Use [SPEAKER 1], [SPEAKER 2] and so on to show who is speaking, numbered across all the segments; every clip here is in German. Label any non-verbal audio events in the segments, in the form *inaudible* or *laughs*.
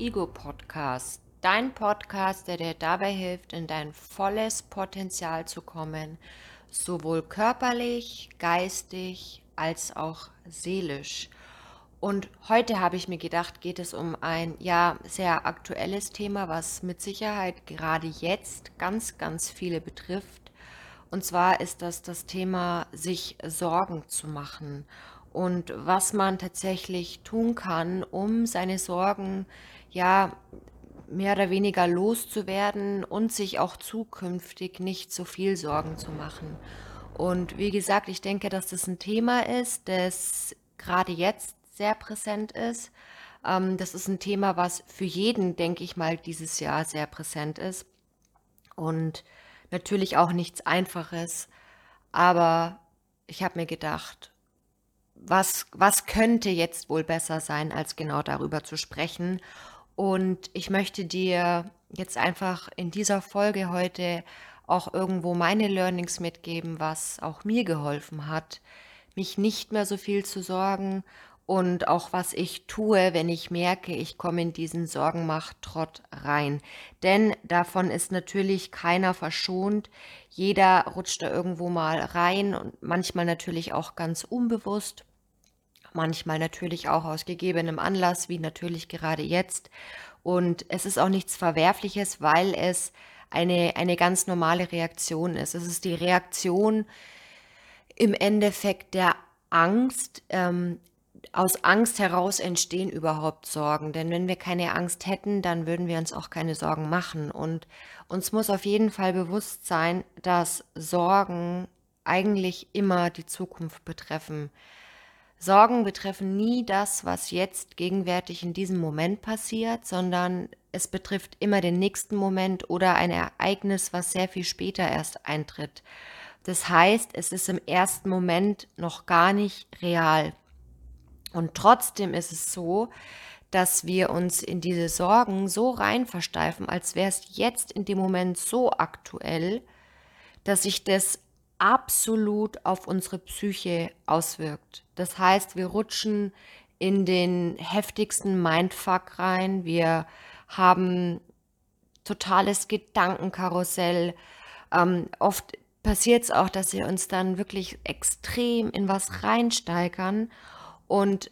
[SPEAKER 1] Ego Podcast. Dein Podcast, der dir dabei hilft, in dein volles Potenzial zu kommen, sowohl körperlich, geistig als auch seelisch. Und heute habe ich mir gedacht, geht es um ein ja sehr aktuelles Thema, was mit Sicherheit gerade jetzt ganz, ganz viele betrifft. Und zwar ist das das Thema, sich Sorgen zu machen und was man tatsächlich tun kann, um seine Sorgen ja mehr oder weniger loszuwerden und sich auch zukünftig nicht so viel Sorgen zu machen. Und wie gesagt, ich denke, dass das ein Thema ist, das gerade jetzt sehr präsent ist. Ähm, das ist ein Thema, was für jeden, denke ich mal, dieses Jahr sehr präsent ist. Und natürlich auch nichts Einfaches. Aber ich habe mir gedacht, was, was könnte jetzt wohl besser sein, als genau darüber zu sprechen. Und ich möchte dir jetzt einfach in dieser Folge heute auch irgendwo meine Learnings mitgeben, was auch mir geholfen hat, mich nicht mehr so viel zu sorgen und auch was ich tue, wenn ich merke, ich komme in diesen Sorgenmacht-Trott rein. Denn davon ist natürlich keiner verschont. Jeder rutscht da irgendwo mal rein und manchmal natürlich auch ganz unbewusst manchmal natürlich auch aus gegebenem Anlass, wie natürlich gerade jetzt. Und es ist auch nichts Verwerfliches, weil es eine, eine ganz normale Reaktion ist. Es ist die Reaktion im Endeffekt der Angst. Ähm, aus Angst heraus entstehen überhaupt Sorgen. Denn wenn wir keine Angst hätten, dann würden wir uns auch keine Sorgen machen. Und uns muss auf jeden Fall bewusst sein, dass Sorgen eigentlich immer die Zukunft betreffen. Sorgen betreffen nie das, was jetzt gegenwärtig in diesem Moment passiert, sondern es betrifft immer den nächsten Moment oder ein Ereignis, was sehr viel später erst eintritt. Das heißt, es ist im ersten Moment noch gar nicht real. Und trotzdem ist es so, dass wir uns in diese Sorgen so rein versteifen, als wäre es jetzt in dem Moment so aktuell, dass sich das absolut auf unsere Psyche auswirkt. Das heißt, wir rutschen in den heftigsten Mindfuck rein. Wir haben totales Gedankenkarussell. Ähm, oft passiert es auch, dass wir uns dann wirklich extrem in was reinsteigern. Und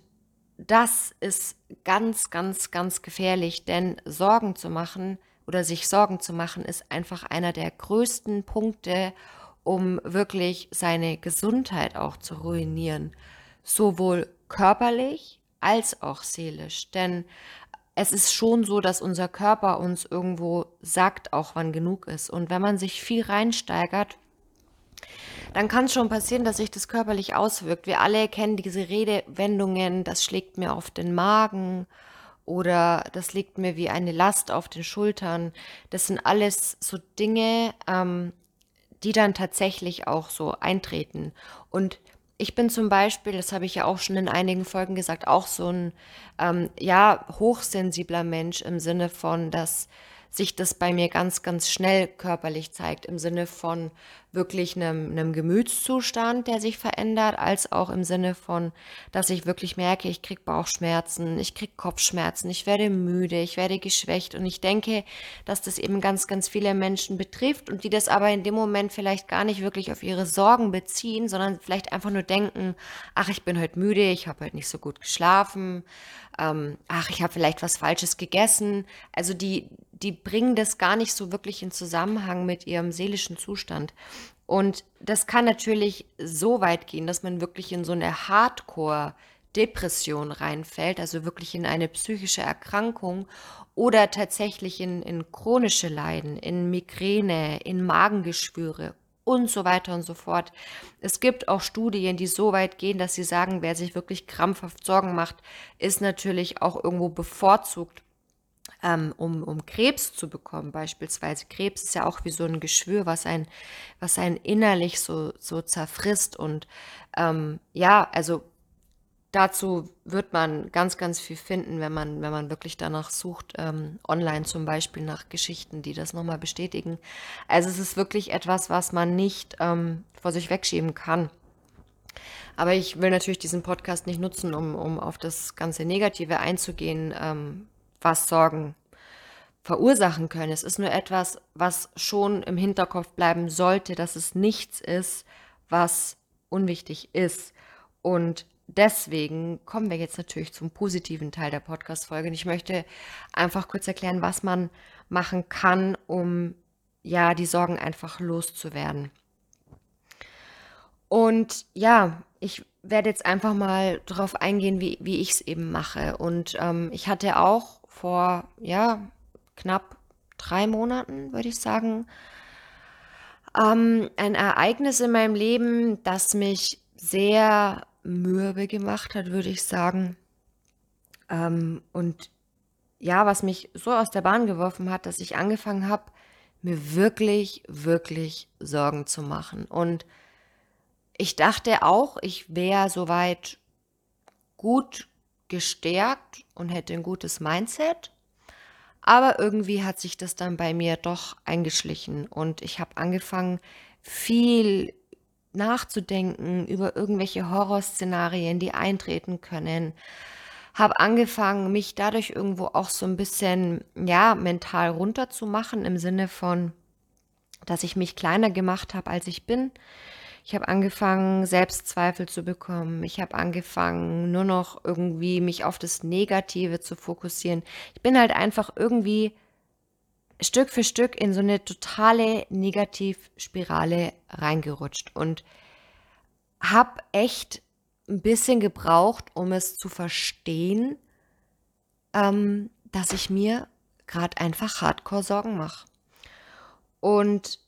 [SPEAKER 1] das ist ganz, ganz, ganz gefährlich, denn Sorgen zu machen oder sich Sorgen zu machen, ist einfach einer der größten Punkte, um wirklich seine Gesundheit auch zu ruinieren, sowohl körperlich als auch seelisch. Denn es ist schon so, dass unser Körper uns irgendwo sagt, auch wann genug ist. Und wenn man sich viel reinsteigert, dann kann es schon passieren, dass sich das körperlich auswirkt. Wir alle kennen diese Redewendungen, das schlägt mir auf den Magen oder das liegt mir wie eine Last auf den Schultern. Das sind alles so Dinge, ähm, die dann tatsächlich auch so eintreten. Und ich bin zum Beispiel, das habe ich ja auch schon in einigen Folgen gesagt, auch so ein ähm, ja hochsensibler Mensch im Sinne von, dass sich das bei mir ganz, ganz schnell körperlich zeigt, im Sinne von wirklich einem, einem Gemütszustand, der sich verändert, als auch im Sinne von, dass ich wirklich merke, ich kriege Bauchschmerzen, ich kriege Kopfschmerzen, ich werde müde, ich werde geschwächt und ich denke, dass das eben ganz, ganz viele Menschen betrifft und die das aber in dem Moment vielleicht gar nicht wirklich auf ihre Sorgen beziehen, sondern vielleicht einfach nur denken, ach, ich bin heute müde, ich habe heute nicht so gut geschlafen, ähm, ach, ich habe vielleicht was Falsches gegessen. Also die, die bringen das gar nicht so wirklich in Zusammenhang mit ihrem seelischen Zustand. Und das kann natürlich so weit gehen, dass man wirklich in so eine Hardcore-Depression reinfällt, also wirklich in eine psychische Erkrankung oder tatsächlich in, in chronische Leiden, in Migräne, in Magengeschwüre und so weiter und so fort. Es gibt auch Studien, die so weit gehen, dass sie sagen, wer sich wirklich krampfhaft Sorgen macht, ist natürlich auch irgendwo bevorzugt um, um Krebs zu bekommen, beispielsweise. Krebs ist ja auch wie so ein Geschwür, was ein, was ein innerlich so, so zerfrisst. Und ähm, ja, also dazu wird man ganz, ganz viel finden, wenn man, wenn man wirklich danach sucht, ähm, online zum Beispiel nach Geschichten, die das nochmal bestätigen. Also es ist wirklich etwas, was man nicht ähm, vor sich wegschieben kann. Aber ich will natürlich diesen Podcast nicht nutzen, um, um auf das ganze Negative einzugehen, ähm, was Sorgen verursachen können. Es ist nur etwas, was schon im Hinterkopf bleiben sollte, dass es nichts ist, was unwichtig ist. Und deswegen kommen wir jetzt natürlich zum positiven Teil der Podcast-Folge. Und ich möchte einfach kurz erklären, was man machen kann, um ja die Sorgen einfach loszuwerden. Und ja, ich werde jetzt einfach mal darauf eingehen, wie, wie ich es eben mache. Und ähm, ich hatte auch vor, ja, knapp drei Monaten, würde ich sagen, ähm, ein Ereignis in meinem Leben, das mich sehr mürbe gemacht hat, würde ich sagen. Ähm, und ja, was mich so aus der Bahn geworfen hat, dass ich angefangen habe, mir wirklich, wirklich Sorgen zu machen. Und ich dachte auch, ich wäre soweit gut gestärkt und hätte ein gutes Mindset. Aber irgendwie hat sich das dann bei mir doch eingeschlichen und ich habe angefangen, viel nachzudenken über irgendwelche Horrorszenarien, die eintreten können. Habe angefangen, mich dadurch irgendwo auch so ein bisschen, ja, mental runterzumachen im Sinne von, dass ich mich kleiner gemacht habe, als ich bin. Ich habe angefangen, Selbstzweifel zu bekommen. Ich habe angefangen, nur noch irgendwie mich auf das Negative zu fokussieren. Ich bin halt einfach irgendwie Stück für Stück in so eine totale Negativspirale reingerutscht und habe echt ein bisschen gebraucht, um es zu verstehen, ähm, dass ich mir gerade einfach Hardcore Sorgen mache. Und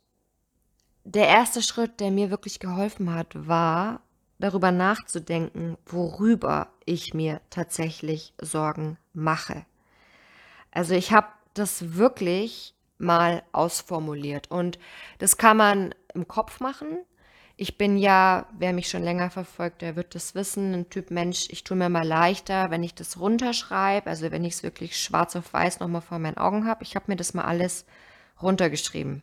[SPEAKER 1] der erste Schritt, der mir wirklich geholfen hat, war darüber nachzudenken, worüber ich mir tatsächlich Sorgen mache. Also ich habe das wirklich mal ausformuliert und das kann man im Kopf machen. Ich bin ja, wer mich schon länger verfolgt, der wird das wissen, ein Typ Mensch, ich tue mir mal leichter, wenn ich das runterschreibe, also wenn ich es wirklich schwarz auf weiß nochmal vor meinen Augen habe. Ich habe mir das mal alles runtergeschrieben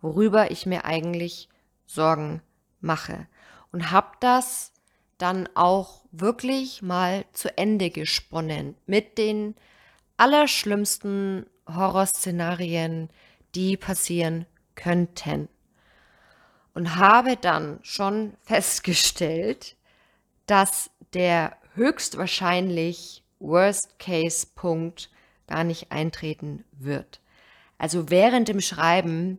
[SPEAKER 1] worüber ich mir eigentlich Sorgen mache. Und habe das dann auch wirklich mal zu Ende gesponnen mit den allerschlimmsten Horrorszenarien, die passieren könnten. Und habe dann schon festgestellt, dass der höchstwahrscheinlich Worst-Case-Punkt gar nicht eintreten wird. Also während dem Schreiben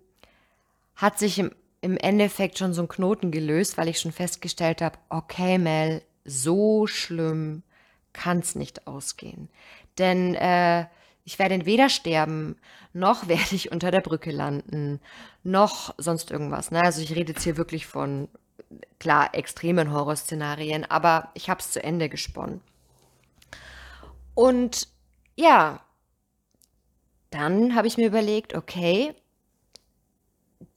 [SPEAKER 1] hat sich im, im Endeffekt schon so ein Knoten gelöst, weil ich schon festgestellt habe, okay, Mel, so schlimm kann es nicht ausgehen. Denn äh, ich werde weder sterben, noch *laughs* werde ich unter der Brücke landen, noch sonst irgendwas. Ne? Also ich rede jetzt hier wirklich von, klar, extremen Horrorszenarien, aber ich habe es zu Ende gesponnen. Und ja, dann habe ich mir überlegt, okay,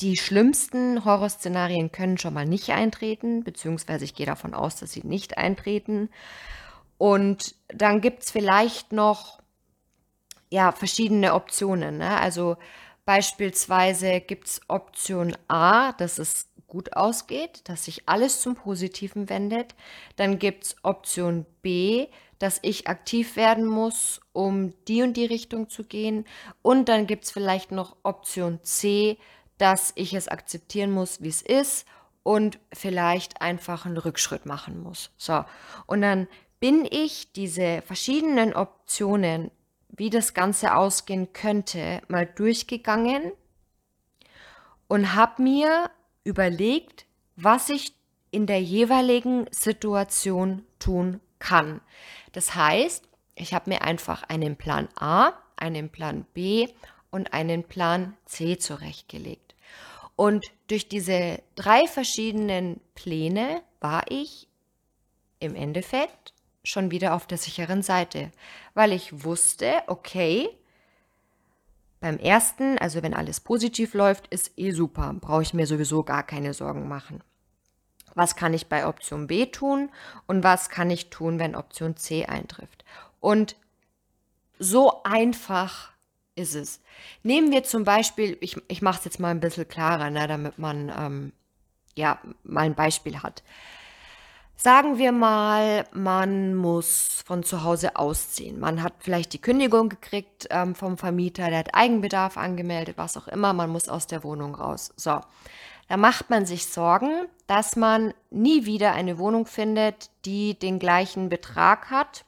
[SPEAKER 1] die schlimmsten Horrorszenarien können schon mal nicht eintreten, beziehungsweise ich gehe davon aus, dass sie nicht eintreten. Und dann gibt es vielleicht noch ja, verschiedene Optionen. Ne? Also beispielsweise gibt es Option A, dass es gut ausgeht, dass sich alles zum Positiven wendet. Dann gibt es Option B, dass ich aktiv werden muss, um die und die Richtung zu gehen. Und dann gibt es vielleicht noch Option C, dass ich es akzeptieren muss, wie es ist und vielleicht einfach einen Rückschritt machen muss. So, und dann bin ich diese verschiedenen Optionen, wie das Ganze ausgehen könnte, mal durchgegangen und habe mir überlegt, was ich in der jeweiligen Situation tun kann. Das heißt, ich habe mir einfach einen Plan A, einen Plan B und einen Plan C zurechtgelegt. Und durch diese drei verschiedenen Pläne war ich im Endeffekt schon wieder auf der sicheren Seite, weil ich wusste, okay, beim ersten, also wenn alles positiv läuft, ist eh super, brauche ich mir sowieso gar keine Sorgen machen. Was kann ich bei Option B tun und was kann ich tun, wenn Option C eintrifft? Und so einfach ist es. Nehmen wir zum Beispiel, ich, ich mache es jetzt mal ein bisschen klarer, ne, damit man ähm, ja mal ein Beispiel hat. Sagen wir mal, man muss von zu Hause ausziehen. Man hat vielleicht die Kündigung gekriegt ähm, vom Vermieter, der hat Eigenbedarf angemeldet, was auch immer. Man muss aus der Wohnung raus. So, da macht man sich Sorgen, dass man nie wieder eine Wohnung findet, die den gleichen Betrag hat,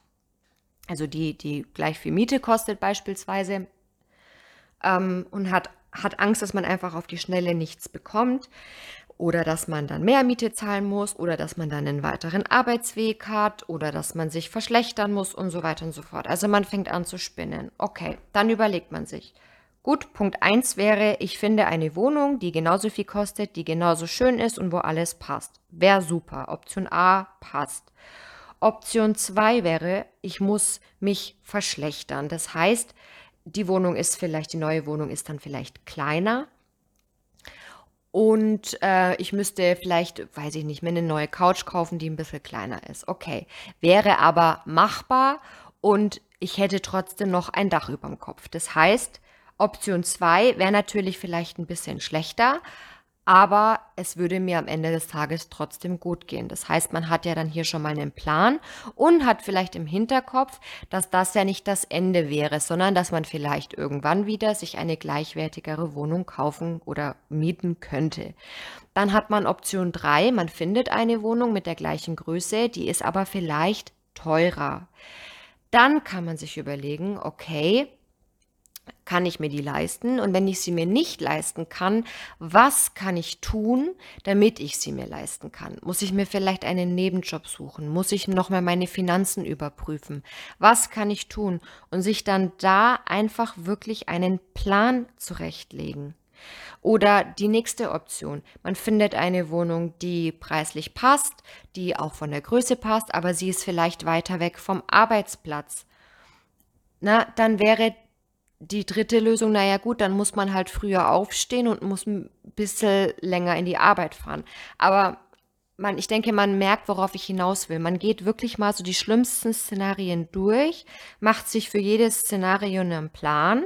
[SPEAKER 1] also die, die gleich viel Miete kostet beispielsweise, ähm, und hat, hat Angst, dass man einfach auf die Schnelle nichts bekommt oder dass man dann mehr Miete zahlen muss oder dass man dann einen weiteren Arbeitsweg hat oder dass man sich verschlechtern muss und so weiter und so fort. Also man fängt an zu spinnen. Okay, dann überlegt man sich. Gut, Punkt 1 wäre, ich finde eine Wohnung, die genauso viel kostet, die genauso schön ist und wo alles passt. Wäre super. Option A passt. Option 2 wäre, ich muss mich verschlechtern. Das heißt, die Wohnung ist vielleicht, die neue Wohnung ist dann vielleicht kleiner und äh, ich müsste vielleicht, weiß ich nicht, mir eine neue Couch kaufen, die ein bisschen kleiner ist. Okay. Wäre aber machbar und ich hätte trotzdem noch ein Dach über dem Kopf. Das heißt, Option 2 wäre natürlich vielleicht ein bisschen schlechter, aber es würde mir am Ende des Tages trotzdem gut gehen. Das heißt, man hat ja dann hier schon mal einen Plan und hat vielleicht im Hinterkopf, dass das ja nicht das Ende wäre, sondern dass man vielleicht irgendwann wieder sich eine gleichwertigere Wohnung kaufen oder mieten könnte. Dann hat man Option 3, man findet eine Wohnung mit der gleichen Größe, die ist aber vielleicht teurer. Dann kann man sich überlegen, okay, kann ich mir die leisten? Und wenn ich sie mir nicht leisten kann, was kann ich tun, damit ich sie mir leisten kann? Muss ich mir vielleicht einen Nebenjob suchen? Muss ich nochmal meine Finanzen überprüfen? Was kann ich tun? Und sich dann da einfach wirklich einen Plan zurechtlegen. Oder die nächste Option. Man findet eine Wohnung, die preislich passt, die auch von der Größe passt, aber sie ist vielleicht weiter weg vom Arbeitsplatz. Na, dann wäre die dritte Lösung, naja gut, dann muss man halt früher aufstehen und muss ein bisschen länger in die Arbeit fahren. Aber man, ich denke, man merkt, worauf ich hinaus will. Man geht wirklich mal so die schlimmsten Szenarien durch, macht sich für jedes Szenario einen Plan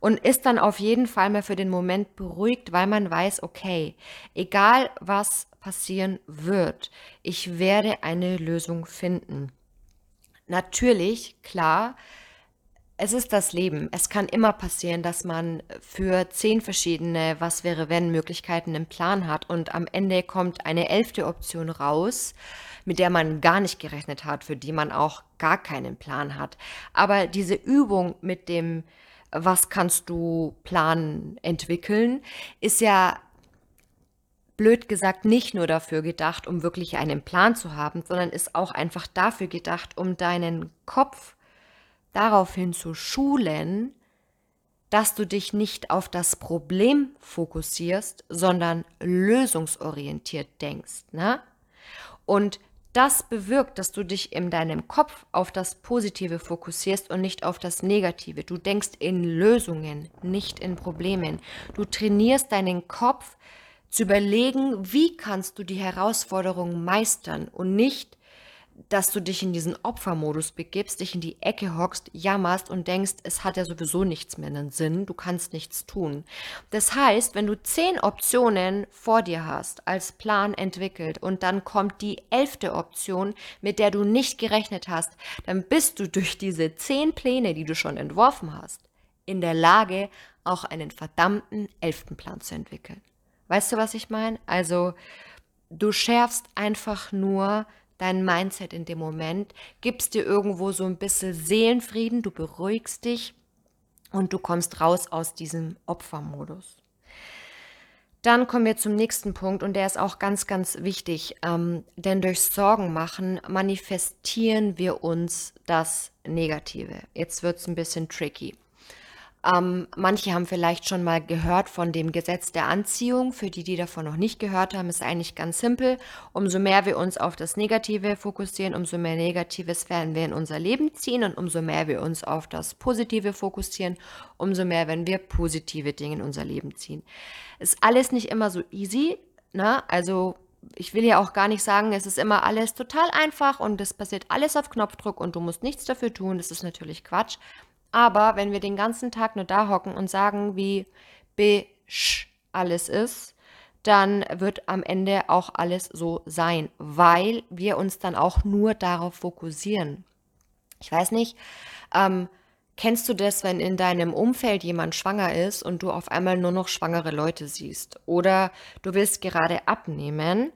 [SPEAKER 1] und ist dann auf jeden Fall mal für den Moment beruhigt, weil man weiß, okay, egal was passieren wird, ich werde eine Lösung finden. Natürlich, klar, es ist das Leben. Es kann immer passieren, dass man für zehn verschiedene Was wäre wenn Möglichkeiten einen Plan hat und am Ende kommt eine elfte Option raus, mit der man gar nicht gerechnet hat, für die man auch gar keinen Plan hat. Aber diese Übung mit dem Was kannst du planen entwickeln, ist ja blöd gesagt nicht nur dafür gedacht, um wirklich einen Plan zu haben, sondern ist auch einfach dafür gedacht, um deinen Kopf daraufhin zu schulen, dass du dich nicht auf das Problem fokussierst, sondern lösungsorientiert denkst. Ne? Und das bewirkt, dass du dich in deinem Kopf auf das Positive fokussierst und nicht auf das Negative. Du denkst in Lösungen, nicht in Problemen. Du trainierst deinen Kopf zu überlegen, wie kannst du die Herausforderung meistern und nicht dass du dich in diesen Opfermodus begibst, dich in die Ecke hockst, jammerst und denkst, es hat ja sowieso nichts mehr einen Sinn, du kannst nichts tun. Das heißt, wenn du zehn Optionen vor dir hast, als Plan entwickelt und dann kommt die elfte Option, mit der du nicht gerechnet hast, dann bist du durch diese zehn Pläne, die du schon entworfen hast, in der Lage, auch einen verdammten elften Plan zu entwickeln. Weißt du, was ich meine? Also, du schärfst einfach nur dein Mindset in dem Moment, gibst dir irgendwo so ein bisschen Seelenfrieden, du beruhigst dich und du kommst raus aus diesem Opfermodus. Dann kommen wir zum nächsten Punkt und der ist auch ganz, ganz wichtig, ähm, denn durch Sorgen machen manifestieren wir uns das Negative. Jetzt wird es ein bisschen tricky. Ähm, manche haben vielleicht schon mal gehört von dem Gesetz der Anziehung. Für die, die davon noch nicht gehört haben, ist eigentlich ganz simpel. Umso mehr wir uns auf das Negative fokussieren, umso mehr Negatives werden wir in unser Leben ziehen und umso mehr wir uns auf das Positive fokussieren, umso mehr werden wir positive Dinge in unser Leben ziehen. Ist alles nicht immer so easy. Ne? Also ich will ja auch gar nicht sagen, es ist immer alles total einfach und es passiert alles auf Knopfdruck und du musst nichts dafür tun. Das ist natürlich Quatsch. Aber wenn wir den ganzen Tag nur da hocken und sagen, wie besch alles ist, dann wird am Ende auch alles so sein, weil wir uns dann auch nur darauf fokussieren. Ich weiß nicht, ähm, kennst du das, wenn in deinem Umfeld jemand schwanger ist und du auf einmal nur noch schwangere Leute siehst? Oder du willst gerade abnehmen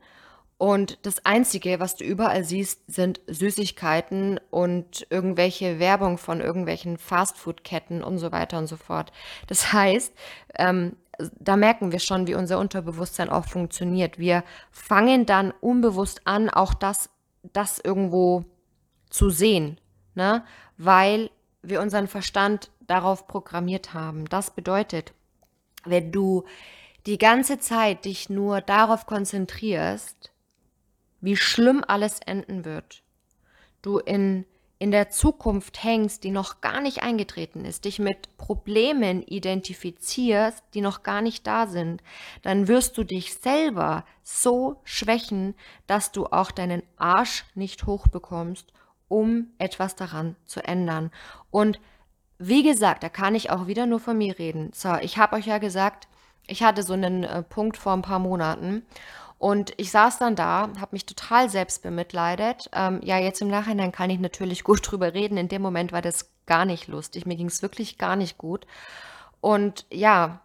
[SPEAKER 1] und das Einzige, was du überall siehst, sind Süßigkeiten und irgendwelche Werbung von irgendwelchen Fastfood-Ketten und so weiter und so fort. Das heißt, ähm, da merken wir schon, wie unser Unterbewusstsein auch funktioniert. Wir fangen dann unbewusst an, auch das, das irgendwo zu sehen, ne? weil wir unseren Verstand darauf programmiert haben. Das bedeutet, wenn du die ganze Zeit dich nur darauf konzentrierst, wie schlimm alles enden wird. Du in, in der Zukunft hängst, die noch gar nicht eingetreten ist, dich mit Problemen identifizierst, die noch gar nicht da sind, dann wirst du dich selber so schwächen, dass du auch deinen Arsch nicht hochbekommst, um etwas daran zu ändern. Und wie gesagt, da kann ich auch wieder nur von mir reden. So, ich habe euch ja gesagt, ich hatte so einen äh, Punkt vor ein paar Monaten und ich saß dann da, habe mich total selbst bemitleidet. Ähm, ja, jetzt im Nachhinein kann ich natürlich *laughs* gut drüber reden. In dem Moment war das gar nicht lustig. Mir ging es wirklich gar nicht gut. Und ja,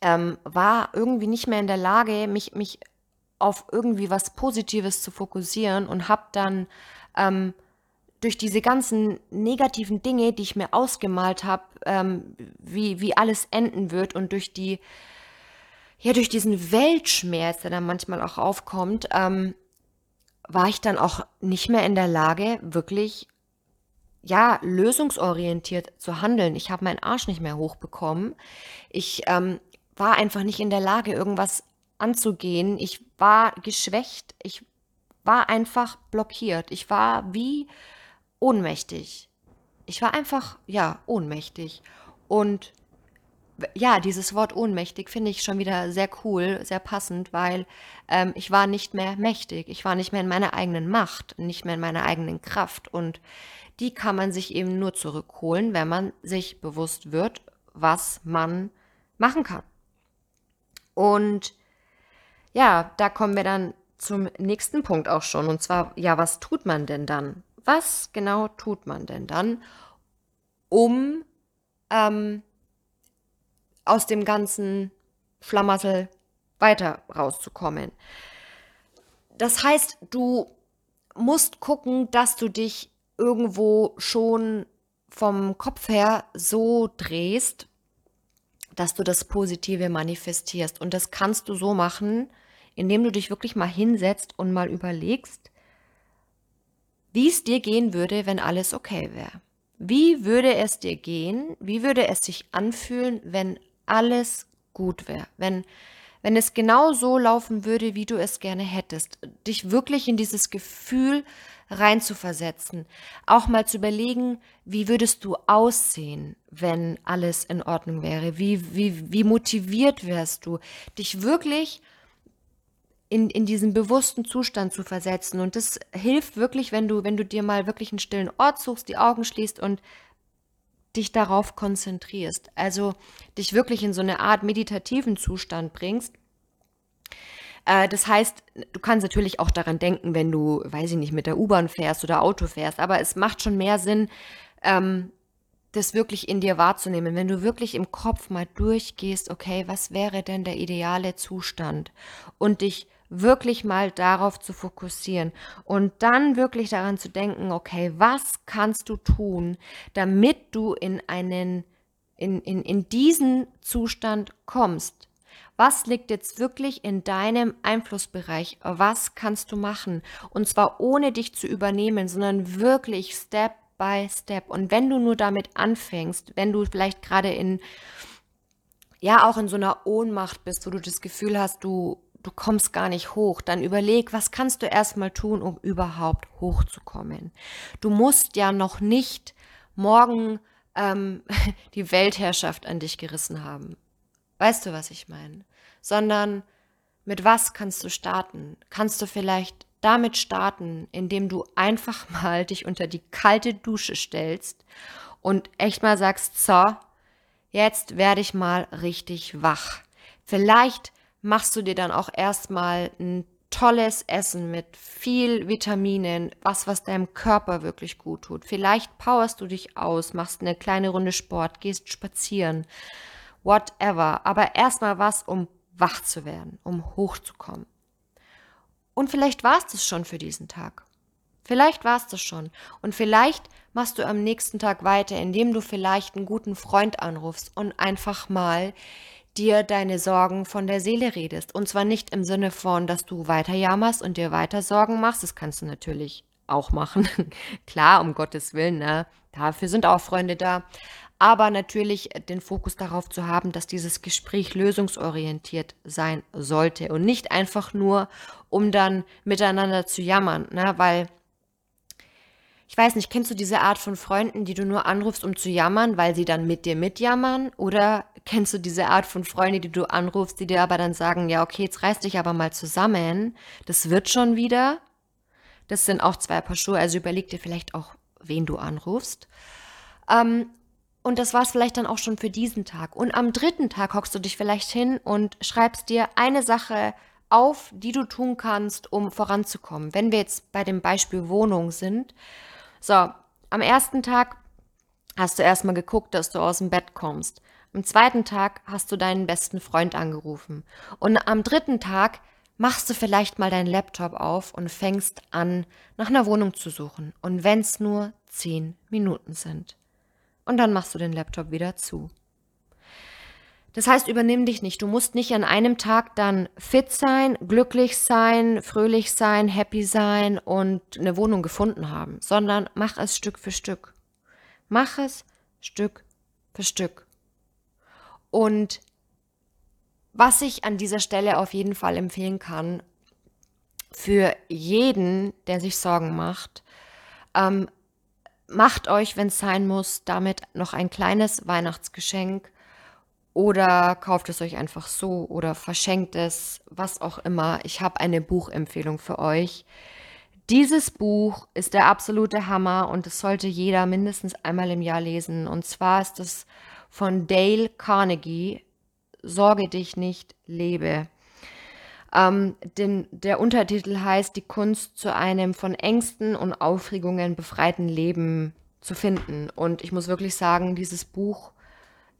[SPEAKER 1] ähm, war irgendwie nicht mehr in der Lage, mich, mich auf irgendwie was Positives zu fokussieren und habe dann ähm, durch diese ganzen negativen Dinge, die ich mir ausgemalt habe, ähm, wie, wie alles enden wird und durch die ja, durch diesen Weltschmerz, der dann manchmal auch aufkommt, ähm, war ich dann auch nicht mehr in der Lage, wirklich, ja, lösungsorientiert zu handeln. Ich habe meinen Arsch nicht mehr hochbekommen. Ich ähm, war einfach nicht in der Lage, irgendwas anzugehen. Ich war geschwächt. Ich war einfach blockiert. Ich war wie ohnmächtig. Ich war einfach, ja, ohnmächtig. Und ja, dieses Wort ohnmächtig finde ich schon wieder sehr cool, sehr passend, weil ähm, ich war nicht mehr mächtig, ich war nicht mehr in meiner eigenen Macht, nicht mehr in meiner eigenen Kraft und die kann man sich eben nur zurückholen, wenn man sich bewusst wird, was man machen kann. Und ja, da kommen wir dann zum nächsten Punkt auch schon, und zwar, ja, was tut man denn dann? Was genau tut man denn dann, um ähm, aus dem ganzen Schlamassel weiter rauszukommen. Das heißt, du musst gucken, dass du dich irgendwo schon vom Kopf her so drehst, dass du das Positive manifestierst. Und das kannst du so machen, indem du dich wirklich mal hinsetzt und mal überlegst, wie es dir gehen würde, wenn alles okay wäre. Wie würde es dir gehen? Wie würde es sich anfühlen, wenn alles gut wäre, wenn, wenn es genau so laufen würde, wie du es gerne hättest, dich wirklich in dieses Gefühl reinzuversetzen, auch mal zu überlegen, wie würdest du aussehen, wenn alles in Ordnung wäre, wie, wie, wie motiviert wärst du, dich wirklich in, in diesen bewussten Zustand zu versetzen. Und das hilft wirklich, wenn du, wenn du dir mal wirklich einen stillen Ort suchst, die Augen schließt und dich darauf konzentrierst, also dich wirklich in so eine Art meditativen Zustand bringst. Äh, das heißt, du kannst natürlich auch daran denken, wenn du, weiß ich nicht, mit der U-Bahn fährst oder Auto fährst, aber es macht schon mehr Sinn, ähm, das wirklich in dir wahrzunehmen. Wenn du wirklich im Kopf mal durchgehst, okay, was wäre denn der ideale Zustand und dich wirklich mal darauf zu fokussieren und dann wirklich daran zu denken, okay, was kannst du tun, damit du in einen, in, in, in diesen Zustand kommst? Was liegt jetzt wirklich in deinem Einflussbereich? Was kannst du machen? Und zwar ohne dich zu übernehmen, sondern wirklich Step by Step. Und wenn du nur damit anfängst, wenn du vielleicht gerade in, ja, auch in so einer Ohnmacht bist, wo du das Gefühl hast, du du kommst gar nicht hoch, dann überleg, was kannst du erstmal tun, um überhaupt hochzukommen. Du musst ja noch nicht morgen ähm, *laughs* die Weltherrschaft an dich gerissen haben. Weißt du, was ich meine? Sondern mit was kannst du starten? Kannst du vielleicht damit starten, indem du einfach *laughs* mal dich unter die kalte Dusche stellst und echt mal sagst, so, jetzt werde ich mal richtig wach. Vielleicht machst du dir dann auch erstmal ein tolles Essen mit viel Vitaminen, was, was deinem Körper wirklich gut tut. Vielleicht powerst du dich aus, machst eine kleine Runde Sport, gehst spazieren, whatever. Aber erstmal was, um wach zu werden, um hochzukommen. Und vielleicht war es das schon für diesen Tag. Vielleicht war es das schon. Und vielleicht machst du am nächsten Tag weiter, indem du vielleicht einen guten Freund anrufst und einfach mal dir deine Sorgen von der Seele redest. Und zwar nicht im Sinne von, dass du weiter jammerst und dir weiter Sorgen machst. Das kannst du natürlich auch machen. *laughs* Klar, um Gottes Willen, ne? Dafür sind auch Freunde da. Aber natürlich den Fokus darauf zu haben, dass dieses Gespräch lösungsorientiert sein sollte und nicht einfach nur, um dann miteinander zu jammern, ne? Weil ich weiß nicht, kennst du diese Art von Freunden, die du nur anrufst, um zu jammern, weil sie dann mit dir mitjammern? Oder kennst du diese Art von Freunden, die du anrufst, die dir aber dann sagen, ja, okay, jetzt reiß dich aber mal zusammen, das wird schon wieder? Das sind auch zwei Paar Schuhe, also überleg dir vielleicht auch, wen du anrufst. Ähm, und das war es vielleicht dann auch schon für diesen Tag. Und am dritten Tag hockst du dich vielleicht hin und schreibst dir eine Sache auf, die du tun kannst, um voranzukommen. Wenn wir jetzt bei dem Beispiel Wohnung sind, so, am ersten Tag hast du erstmal geguckt, dass du aus dem Bett kommst. Am zweiten Tag hast du deinen besten Freund angerufen. Und am dritten Tag machst du vielleicht mal deinen Laptop auf und fängst an, nach einer Wohnung zu suchen. Und wenn es nur zehn Minuten sind. Und dann machst du den Laptop wieder zu. Das heißt, übernimm dich nicht. Du musst nicht an einem Tag dann fit sein, glücklich sein, fröhlich sein, happy sein und eine Wohnung gefunden haben, sondern mach es Stück für Stück. Mach es Stück für Stück. Und was ich an dieser Stelle auf jeden Fall empfehlen kann, für jeden, der sich Sorgen macht, ähm, macht euch, wenn es sein muss, damit noch ein kleines Weihnachtsgeschenk oder kauft es euch einfach so oder verschenkt es, was auch immer. Ich habe eine Buchempfehlung für euch. Dieses Buch ist der absolute Hammer und es sollte jeder mindestens einmal im Jahr lesen. Und zwar ist es von Dale Carnegie. Sorge dich nicht, lebe. Ähm, den, der Untertitel heißt Die Kunst zu einem von Ängsten und Aufregungen befreiten Leben zu finden. Und ich muss wirklich sagen, dieses Buch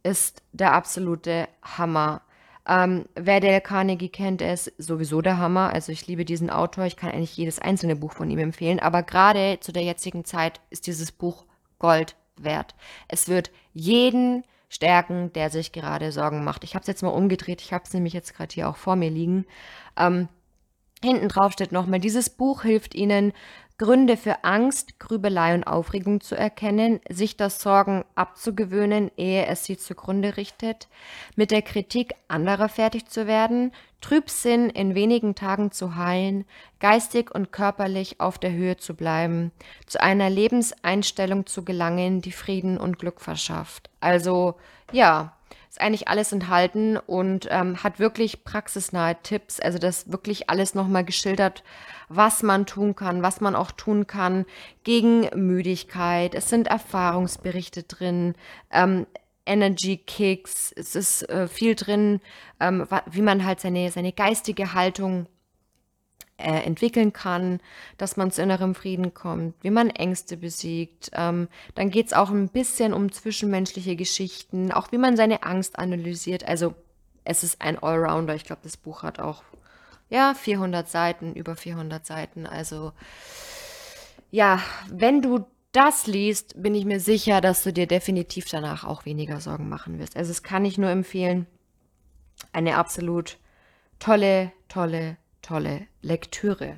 [SPEAKER 1] ist der absolute Hammer. Ähm, wer Dale Carnegie kennt, der ist sowieso der Hammer. Also ich liebe diesen Autor. Ich kann eigentlich jedes einzelne Buch von ihm empfehlen. Aber gerade zu der jetzigen Zeit ist dieses Buch Gold wert. Es wird jeden stärken, der sich gerade Sorgen macht. Ich habe es jetzt mal umgedreht. Ich habe es nämlich jetzt gerade hier auch vor mir liegen. Ähm, hinten drauf steht nochmal, dieses Buch hilft Ihnen, Gründe für Angst, Grübelei und Aufregung zu erkennen, sich das Sorgen abzugewöhnen, ehe es sie zugrunde richtet, mit der Kritik anderer fertig zu werden, Trübsinn in wenigen Tagen zu heilen, geistig und körperlich auf der Höhe zu bleiben, zu einer Lebenseinstellung zu gelangen, die Frieden und Glück verschafft. Also ja, ist eigentlich alles enthalten und ähm, hat wirklich praxisnahe Tipps. Also das wirklich alles nochmal geschildert, was man tun kann, was man auch tun kann gegen Müdigkeit. Es sind Erfahrungsberichte drin. Ähm, Energy Kicks, es ist äh, viel drin, ähm, wie man halt seine, seine geistige Haltung äh, entwickeln kann, dass man zu innerem Frieden kommt, wie man Ängste besiegt. Ähm, dann geht es auch ein bisschen um zwischenmenschliche Geschichten, auch wie man seine Angst analysiert. Also es ist ein Allrounder. Ich glaube, das Buch hat auch ja 400 Seiten, über 400 Seiten. Also ja, wenn du das liest, bin ich mir sicher, dass du dir definitiv danach auch weniger Sorgen machen wirst. Also es kann ich nur empfehlen. Eine absolut tolle, tolle tolle Lektüre.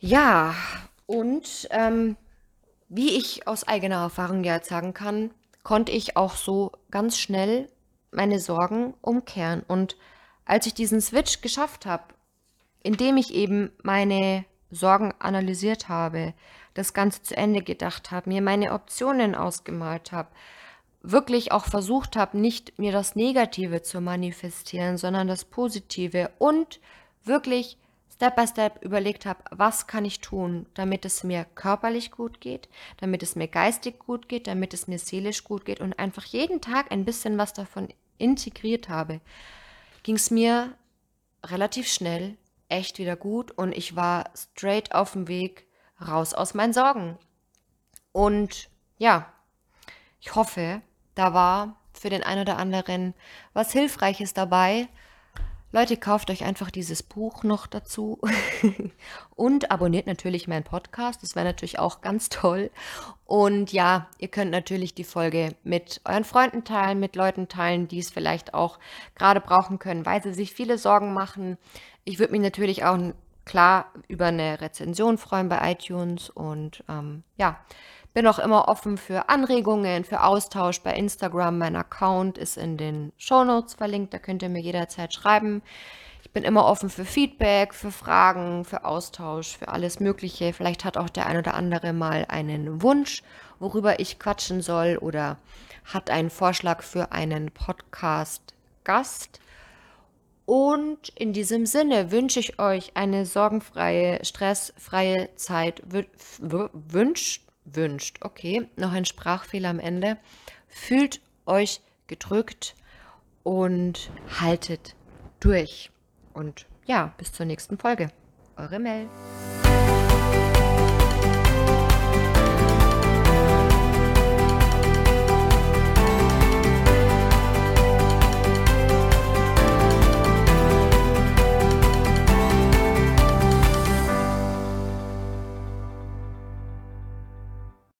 [SPEAKER 1] Ja, und ähm, wie ich aus eigener Erfahrung jetzt sagen kann, konnte ich auch so ganz schnell meine Sorgen umkehren. Und als ich diesen Switch geschafft habe, indem ich eben meine Sorgen analysiert habe, das Ganze zu Ende gedacht habe, mir meine Optionen ausgemalt habe, wirklich auch versucht habe, nicht mir das Negative zu manifestieren, sondern das Positive und wirklich Step by Step überlegt habe, was kann ich tun, damit es mir körperlich gut geht, damit es mir geistig gut geht, damit es mir seelisch gut geht und einfach jeden Tag ein bisschen was davon integriert habe, ging es mir relativ schnell echt wieder gut und ich war straight auf dem Weg raus aus meinen Sorgen. Und ja, ich hoffe, da war für den einen oder anderen was Hilfreiches dabei. Leute, kauft euch einfach dieses Buch noch dazu *laughs* und abonniert natürlich meinen Podcast. Das wäre natürlich auch ganz toll. Und ja, ihr könnt natürlich die Folge mit euren Freunden teilen, mit Leuten teilen, die es vielleicht auch gerade brauchen können, weil sie sich viele Sorgen machen. Ich würde mich natürlich auch klar über eine Rezension freuen bei iTunes und ähm, ja, bin auch immer offen für Anregungen, für Austausch bei Instagram. Mein Account ist in den Show Notes verlinkt, da könnt ihr mir jederzeit schreiben. Ich bin immer offen für Feedback, für Fragen, für Austausch, für alles Mögliche. Vielleicht hat auch der ein oder andere mal einen Wunsch, worüber ich quatschen soll oder hat einen Vorschlag für einen Podcast-Gast. Und in diesem Sinne wünsche ich euch eine sorgenfreie, stressfreie Zeit. Wünscht wünscht. Okay, noch ein Sprachfehler am Ende. Fühlt euch gedrückt und haltet durch. Und ja, bis zur nächsten Folge. Eure Mel.